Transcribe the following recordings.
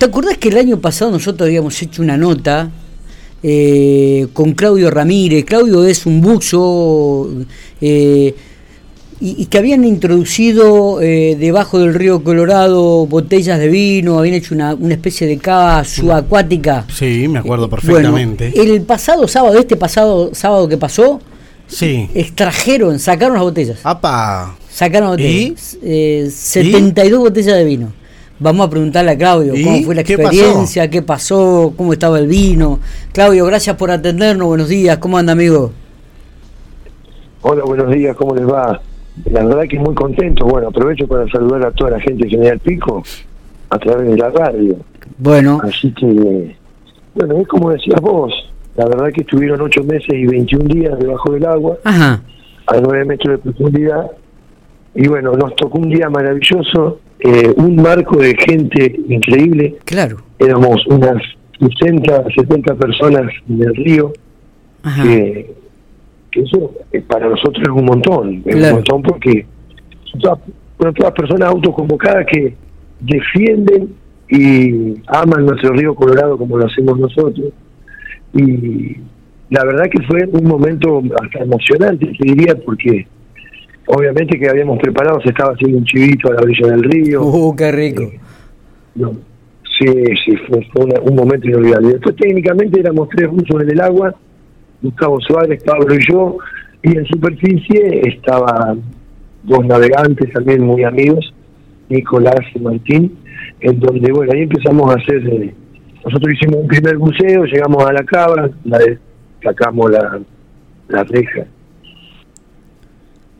¿Te acordás que el año pasado nosotros habíamos hecho una nota eh, con Claudio Ramírez? Claudio es un buzo eh, y, que habían introducido eh, debajo del río Colorado botellas de vino, habían hecho una, una especie de cava subacuática. Sí, me acuerdo perfectamente. el pasado sábado, este pasado sábado que pasó, sí. extrajeron, sacaron las botellas. ¡Apa! Sacaron botellas. ¿Y? 72 botellas de vino. Vamos a preguntarle a Claudio cómo fue la experiencia, qué pasó, cómo estaba el vino. Claudio, gracias por atendernos, buenos días, ¿cómo anda amigo? Hola, buenos días, ¿cómo les va? La verdad que muy contento, bueno, aprovecho para saludar a toda la gente de General Pico a través de la radio. Bueno. Así que, bueno, es como decías vos, la verdad que estuvieron ocho meses y 21 días debajo del agua, Ajá. a nueve metros de profundidad, y bueno, nos tocó un día maravilloso, eh, un marco de gente increíble. Claro. Éramos unas 60, 70 personas en el río. Que, eso eh, para nosotros es un montón. Es un montón porque son todas, personas autoconvocadas que defienden y aman nuestro río Colorado como lo hacemos nosotros. Y la verdad que fue un momento hasta emocionante, te diría, porque obviamente que habíamos preparado, se estaba haciendo un chivito a la orilla del río. ¡Uh, qué rico! Eh, sí, sí, fue, un momento inolvidable. Después técnicamente éramos tres rusos en el agua, Gustavo Suárez, Pablo y yo, y en superficie estaban dos navegantes también muy amigos, Nicolás y Martín, en donde, bueno, ahí empezamos a hacer, eh, nosotros hicimos un primer buceo, llegamos a la cava, la sacamos la, la reja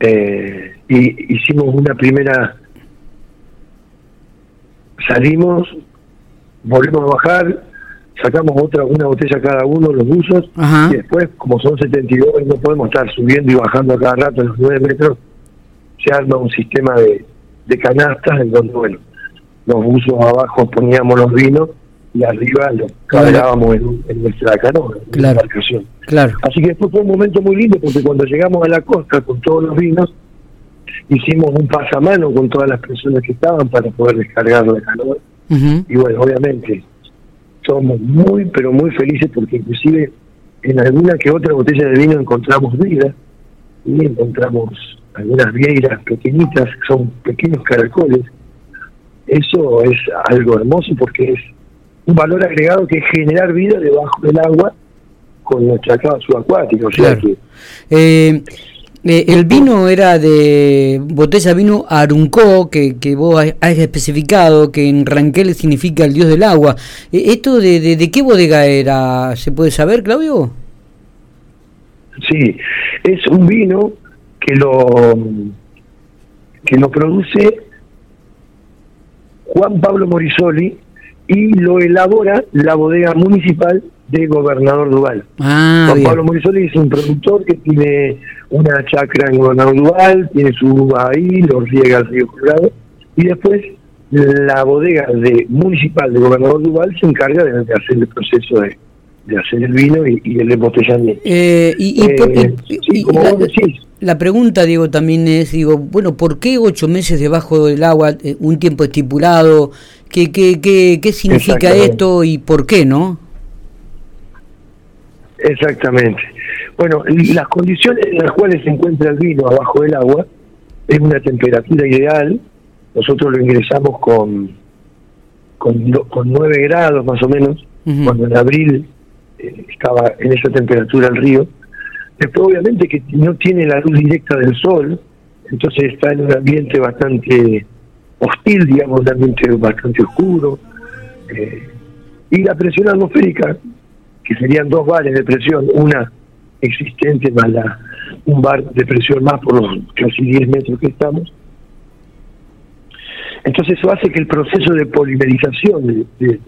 eh, y hicimos una primera, salimos, volvimos a bajar, sacamos otra, una botella cada uno, los buzos, y después, como son 72 y no podemos estar subiendo y bajando a cada rato en los 9 metros, se arma un sistema de, de canastas en donde, bueno, los buzos abajo poníamos los vinos y arriba lo cargábamos en, nuestra canoa, en la embarcación. Claro. Así que después fue un momento muy lindo porque cuando llegamos a la costa con todos los vinos, hicimos un pasamano con todas las personas que estaban para poder descargar la canoa. Y bueno, obviamente somos muy, pero muy felices porque inclusive en alguna que otra botella de vino encontramos vida y encontramos algunas vieiras pequeñitas, son pequeños caracoles. Eso es algo hermoso porque es un valor agregado que es generar vida debajo del agua con nuestra cava subacuática. O sea que, eh, eh, el vino era de botella de vino Aruncó, que, que vos has especificado, que en Ranquel significa el dios del agua. Eh, ¿Esto de, de, qué bodega era? ¿Se puede saber, Claudio? Sí, es un vino que lo que lo produce Juan Pablo Morisoli y lo elabora la bodega municipal de Gobernador Duval. Ah, Juan Pablo Morisoli es un productor que tiene una chacra en Gobernador Duval, tiene su uva ahí, lo riega al río Colorado, y después la bodega de municipal de Gobernador Duval se encarga de, hacer el proceso de, hacer el vino y, el embotellamiento. Eh, y, y, como la, vos decís, la pregunta, Diego, también es, digo, bueno, ¿por qué ocho meses debajo del agua, eh, un tiempo estipulado? ¿Qué, qué, qué, qué significa esto y por qué, no? Exactamente. Bueno, las condiciones en las cuales se encuentra el vino abajo del agua es una temperatura ideal. Nosotros lo ingresamos con con, con 9 grados más o menos, cuando en abril eh, estaba en esa temperatura el río. Después obviamente que no tiene la luz directa del sol, entonces está en un ambiente bastante hostil, digamos, un ambiente bastante oscuro. Eh, y la presión atmosférica que serían dos bares de presión, una existente más la, un bar de presión más por los casi 10 metros que estamos. Entonces eso hace que el proceso de polimerización de,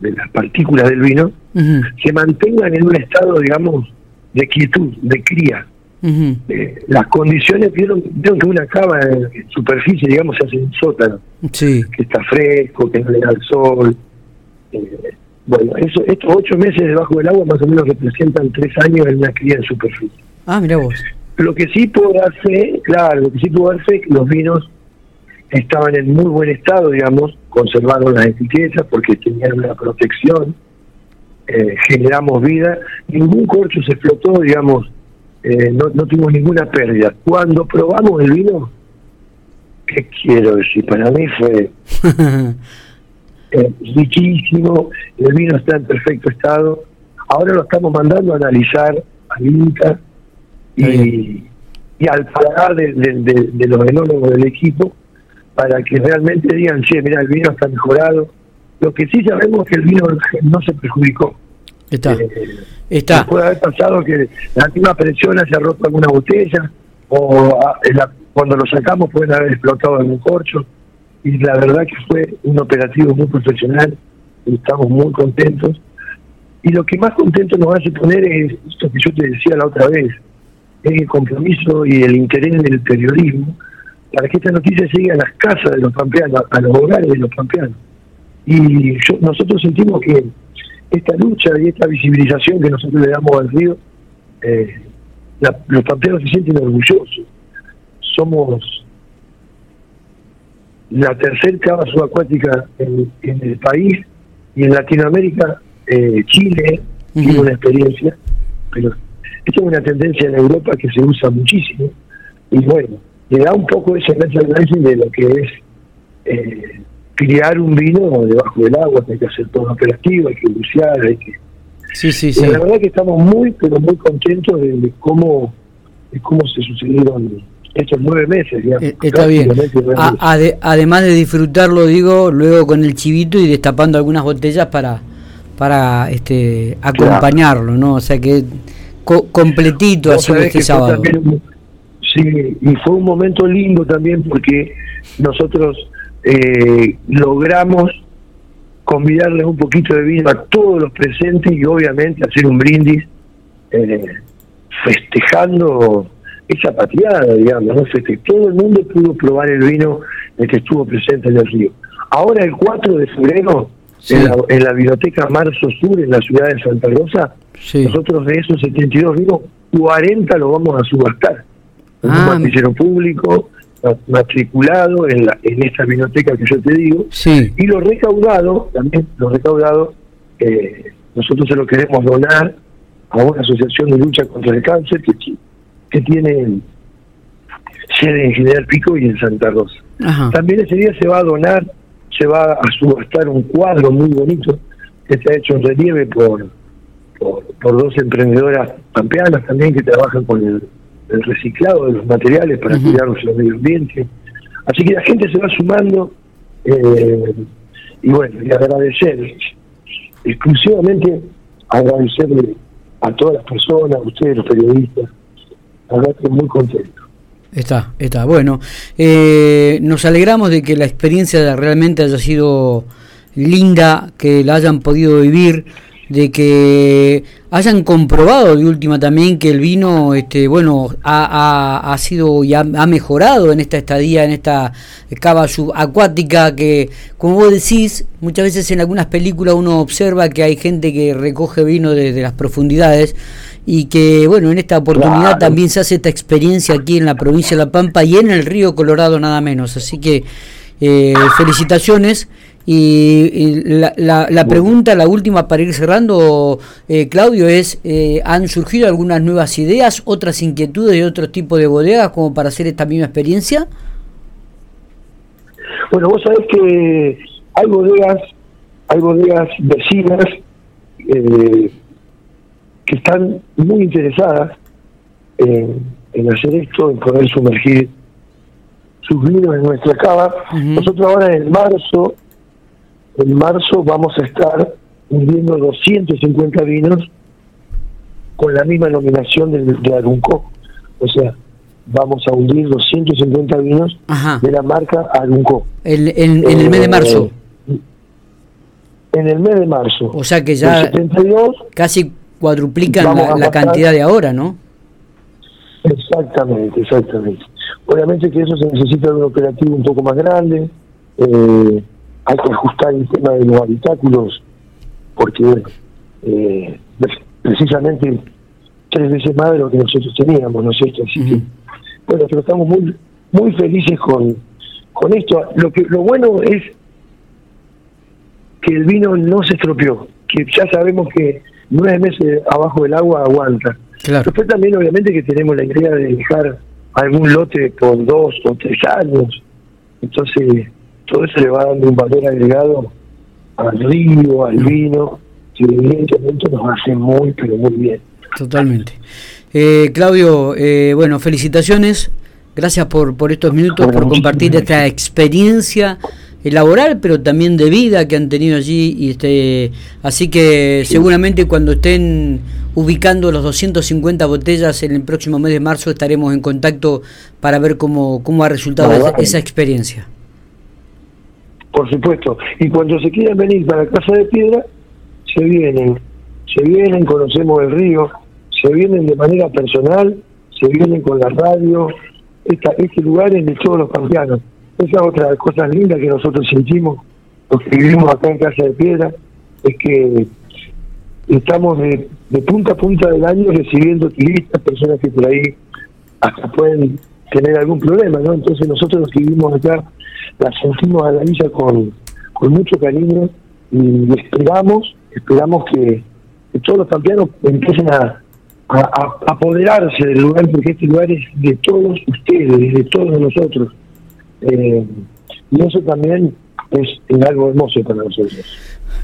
las partículas del vino se mantengan en un estado, digamos, de quietud, de cría. Eh, las condiciones, vieron, que una cava en superficie, digamos, se hace un sótano, que está fresco, que no le da el sol. Eh, bueno, eso, estos ocho meses debajo del agua más o menos representan tres años en una cría en superficie. Ah, mira vos. Lo que sí puedo darse, claro, lo que sí puedo es que los vinos estaban en muy buen estado, digamos, conservaron las etiquetas porque tenían una protección, eh, generamos vida, ningún corcho se explotó, digamos, eh, no, no tuvimos ninguna pérdida. Cuando probamos el vino, ¿qué quiero decir? Para mí fue eh, riquísimo, el vino está en perfecto estado. Ahora lo estamos mandando a analizar al INCA y, y al paladar de, de, los enólogos del equipo para que realmente digan, che, mira, el vino está mejorado. Lo que sí sabemos es que el vino no se perjudicó. Está. Eh, está. Puede haber pasado que la última presión haya roto alguna botella o ah, cuando lo sacamos pueden haber explotado algún corcho y la verdad que fue un operativo muy profesional y estamos muy contentos y lo que más contento nos hace poner es esto que yo te decía la otra vez es el compromiso y el interés del periodismo para que esta noticia llegue a las casas de los pampeanos, a los hogares de los pampeanos. Y yo, nosotros sentimos que esta lucha y esta visibilización que nosotros le damos al río, eh, los pampeanos se sienten orgullosos. Somos la tercera cava subacuática en, el país y en Latinoamérica, eh, Chile tiene una experiencia, pero esta es una tendencia en Europa que se usa muchísimo y bueno, le da un poco ese merchandising de lo que es eh, criar un vino debajo del agua, hay que hacer todo operativo, hay que bucear, hay que... Sí, sí, sí. La verdad que estamos muy, pero muy contentos de, cómo, de cómo se sucedieron estos nueve meses. Digamos, eh, Está bien. además de disfrutarlo, digo, luego con el chivito y destapando algunas botellas para para este acompañarlo, ¿no? O sea que completito así este sábado. sí, y fue un momento lindo también porque nosotros eh, logramos convidarles un poquito de vino a todos los presentes y obviamente hacer un brindis eh, festejando esa patriada, digamos, ¿no? todo el mundo pudo probar el vino el que estuvo presente en el río. Ahora el 4 de febrero, en, la, en, la, biblioteca Marzo Sur, en la ciudad de Santa Rosa, nosotros de esos 72 vinos, 40 los vamos a subastar. Ah, un público, matriculado en, la, en esta biblioteca que yo te digo, y lo recaudado, también lo recaudado, eh, nosotros se lo queremos donar a una asociación de lucha contra el cáncer que, que tiene sede en General Pico y en Santa Rosa. También ese día se va a donar, se va a subastar un cuadro muy bonito que está hecho en relieve por, por, por dos emprendedoras pampeanas también que trabajan con el el reciclado de los materiales para uh cuidar el medio ambiente. Así que la gente se va sumando eh, y bueno, y agradecer, exclusivamente agradecerle a todas las personas, a ustedes los periodistas, la verdad que muy contento. Está, está. Bueno, eh, nos alegramos de que la experiencia realmente haya sido linda, que la hayan podido vivir de que hayan comprobado de última también que el vino, este, bueno, ha, ha, sido y ha, mejorado en esta estadía, en esta cava subacuática que, como vos decís, muchas veces en algunas películas uno observa que hay gente que recoge vino desde las profundidades y que, bueno, en esta oportunidad también se hace esta experiencia aquí en la provincia de La Pampa y en el río Colorado nada menos. Así que eh, felicitaciones y, la, la, pregunta, la última para ir cerrando, eh, Claudio, es, eh, ¿han surgido algunas nuevas ideas, otras inquietudes de otro tipo de bodegas como para hacer esta misma experiencia? Bueno, vos sabés que hay bodegas, hay bodegas vecinas eh, que están muy interesadas en, hacer esto, en poder sumergir sus vinos en nuestra cava. Nosotros ahora en marzo en marzo vamos a estar hundiendo 250 vinos con la misma nominación de, de Arunco. O sea, vamos a hundir 250 vinos de la marca Arunco. El, en, el mes de marzo. Eh, en el mes de marzo. O sea que ya casi cuadruplican la, cantidad de ahora, ¿no? Exactamente, exactamente. Obviamente que eso se necesita de un operativo un poco más grande. Eh, hay que ajustar el tema de los habitáculos, porque eh, precisamente tres veces más de lo que nosotros teníamos, ¿no es cierto? Así que, bueno, pero estamos muy muy felices con, con esto. Lo que lo bueno es que el vino no se estropeó, que ya sabemos que nueve meses abajo del agua aguanta. Claro. Después también obviamente que tenemos la idea de dejar algún lote por dos o tres años. Entonces, todo eso le va dando un valor agregado al río, al vino, que evidentemente nos hace muy, pero muy bien. Totalmente. Eh, Claudio, eh, bueno, felicitaciones. Gracias por, por estos minutos, por compartir esta experiencia laboral, pero también de vida que han tenido allí. Y este, así que seguramente cuando estén ubicando los 250 botellas en el próximo mes de marzo estaremos en contacto para ver cómo, cómo ha resultado esa, experiencia. Por supuesto. Y cuando se quieran venir para Casa de Piedra, se vienen. Se vienen, conocemos el río, se vienen de manera personal, se vienen con la radio. Esta, este lugar es de todos los campeanos esa otra cosa linda que nosotros sentimos, los que vivimos acá en Casa de Piedra, es que estamos de, punta a punta del año recibiendo turistas, personas que por ahí hasta pueden tener algún problema, ¿no? Entonces nosotros los que vivimos acá la sentimos a la villa con, con mucho cariño y esperamos, esperamos que, todos los campeanos empiecen a, a, apoderarse del lugar, porque este lugar es de todos ustedes, de todos nosotros. Eh, y eso también es, algo hermoso para nosotros.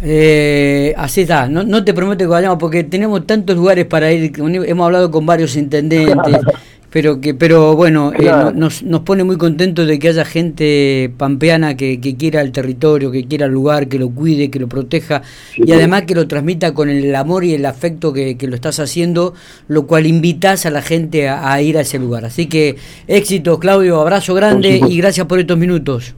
Eh, así está, no, no te prometo que vayamos porque tenemos tantos lugares para ir, hemos hablado con varios intendentes, pero que pero bueno eh, nos, nos pone muy contentos de que haya gente pampeana que, quiera el territorio que quiera el lugar que lo cuide que lo proteja y además que lo transmita con el amor y el afecto que, lo estás haciendo lo cual invitas a la gente a, ir a ese lugar. Así que éxito Claudio abrazo grande y gracias por estos minutos